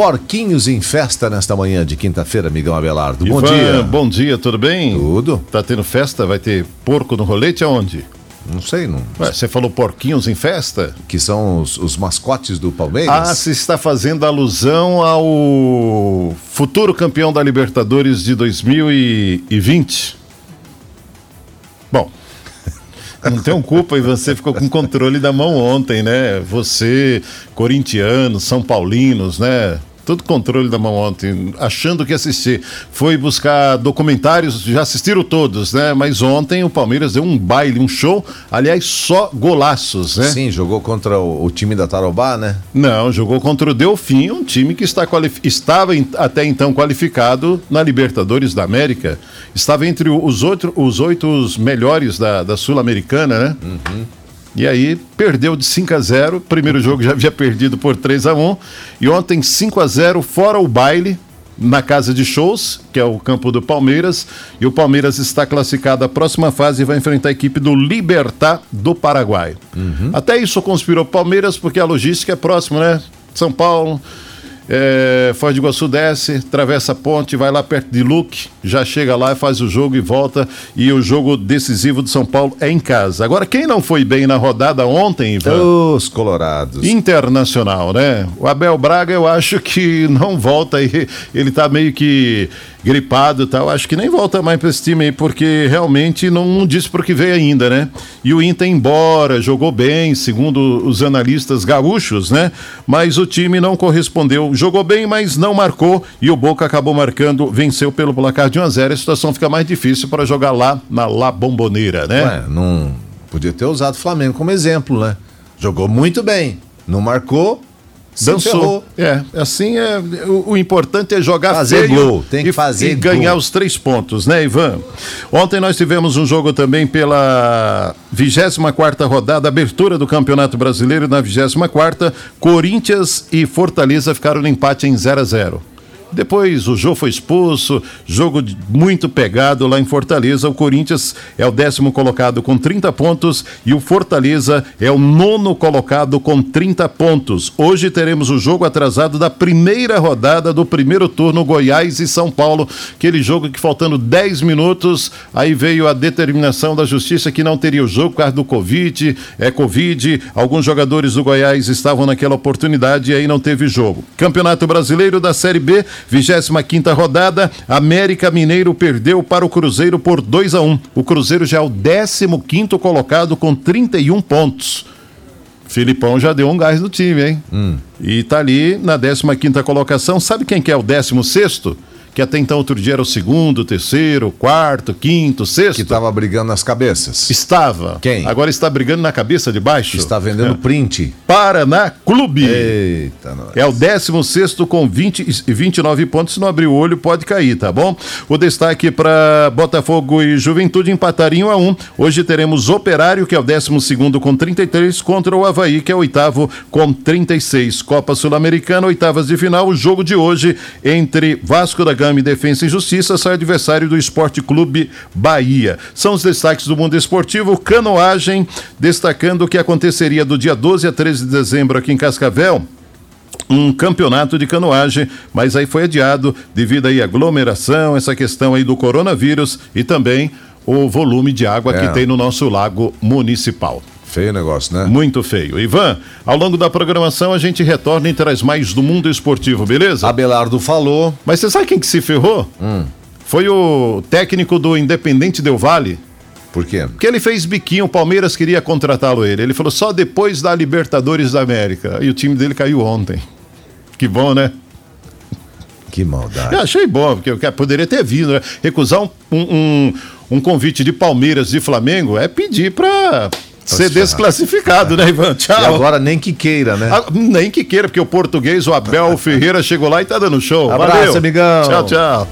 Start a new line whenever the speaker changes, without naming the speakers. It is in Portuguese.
porquinhos em festa nesta manhã de quinta-feira, amigão Abelardo. Bom
Ivan,
dia.
Bom dia, tudo bem?
Tudo?
Tá tendo festa? Vai ter porco no rolete aonde?
Não sei, não.
Ué, você falou porquinhos em festa?
Que são os, os mascotes do Palmeiras?
Ah, se está fazendo alusão ao futuro campeão da Libertadores de 2020. Bom, não tenho culpa e você ficou com controle da mão ontem, né? Você, corintiano, São Paulinos, né? Tudo controle da mão ontem, achando que assistir. Foi buscar documentários, já assistiram todos, né? Mas ontem o Palmeiras deu um baile, um show, aliás, só golaços, né?
Sim, jogou contra o, o time da Tarobá, né?
Não, jogou contra o Delfim, um time que está estava em- até então qualificado na Libertadores da América. Estava entre os, outro, os oito melhores da, da Sul-Americana, né? E aí perdeu de 5 a 0. Primeiro jogo já havia perdido por 3 a 1 E ontem 5 a 0 fora o baile na casa de shows, que é o campo do Palmeiras. E o Palmeiras está classificado à próxima fase e vai enfrentar a equipe do Libertar do Paraguai. Até isso conspirou o Palmeiras, porque a logística é próxima, né? São Paulo. É, Foz do Iguaçu desce, atravessa a ponte, vai lá perto de Luque, já chega lá, faz o jogo e volta. E o jogo decisivo do São Paulo é em casa. Agora, quem não foi bem na rodada ontem, Ivan?
Os colorados.
Internacional, né? O Abel Braga, eu acho que não volta aí. Ele tá meio que gripado e tal. Acho que nem volta mais para esse time aí, porque realmente não disse pro que veio ainda, né? E o Inter, embora jogou bem, segundo os analistas gaúchos, né? Mas o time não correspondeu. Jogou bem, mas não marcou. E o Boca acabou marcando, venceu pelo placar de 1 a 0 A situação fica mais difícil para jogar lá na La Bomboneira, né?
Ué, não podia ter usado o Flamengo como exemplo, né? Jogou muito bem, não marcou,
Dançou. É, assim é. O, o importante é jogar
Fazer
feio
gol, tem que
e,
fazer
e ganhar
gol.
os três pontos, né, Ivan? Ontem nós tivemos um jogo também pela 24 rodada, abertura do Campeonato Brasileiro na 24 Corinthians e Fortaleza ficaram no empate em 0 a 0 depois o Jô foi expulso, jogo muito pegado lá em Fortaleza. O Corinthians é o décimo colocado com 30 pontos e o Fortaleza é o nono colocado com 30 pontos. Hoje teremos o jogo atrasado da primeira rodada do primeiro turno Goiás e São Paulo. Aquele jogo que faltando 10 minutos, aí veio a determinação da justiça que não teria o jogo por causa do Covid, é Covid. Alguns jogadores do Goiás estavam naquela oportunidade e aí não teve jogo. Campeonato Brasileiro da Série B, 25 rodada, América Mineiro perdeu para o Cruzeiro por 2 a 1. O Cruzeiro já é o 15 colocado com 31 pontos. Filipão já deu um gás no time, hein? E tá ali na 15 colocação. Sabe quem que é o 16 Que até então outro dia era o segundo, terceiro, quarto, quinto, sexto.
Que tava brigando nas cabeças.
Estava.
Quem?
Agora está brigando na cabeça de baixo.
Está vendendo print.
Paraná Clube.
Eita, nós.
É o 16 com 20 e 29 pontos. Se não abrir o olho, pode cair, tá bom? O destaque para Botafogo e Juventude empataram em 1 a 1. Hoje teremos Operário, que é o 12 com 33, contra o Havaí, que é o oitavo com 36. Copa Sul-Americana, oitavas de final. O jogo de hoje entre Vasco da Gama e Defensa e Justiça sai adversário do Esporte Clube Bahia. São os destaques do mundo esportivo. Canoagem, destacando o que aconteceria do dia 12 a 13 de dezembro aqui em Cascavel um campeonato de canoagem, mas aí foi adiado devido aí à aglomeração, essa questão aí do coronavírus e também o volume de água
É.
que tem no nosso lago municipal.
Feio o negócio, né?
Muito feio. Ivan, ao longo da programação a gente retorna e traz mais do mundo esportivo, beleza?
Abelardo falou.
Mas você sabe quem que se ferrou? Foi o técnico do Independente Del Vale.
Por quê?
Porque ele fez biquinho, o Palmeiras queria contratá-lo ele. Ele falou só depois da Libertadores da América. E o time dele caiu ontem. Que bom, né?
Que maldade.
Eu achei bom, porque eu poderia ter vindo, né? Recusar um, um, um- um convite de Palmeiras e Flamengo é pedir pra ser
se ferrar.
desclassificado, né, Ivan? Tchau.
E agora nem que queira, né?
Ah, nem que queira, porque o português, o Abel Ferreira, chegou lá e tá dando show.
Abraço,
Valeu.
amigão.
Tchau, tchau.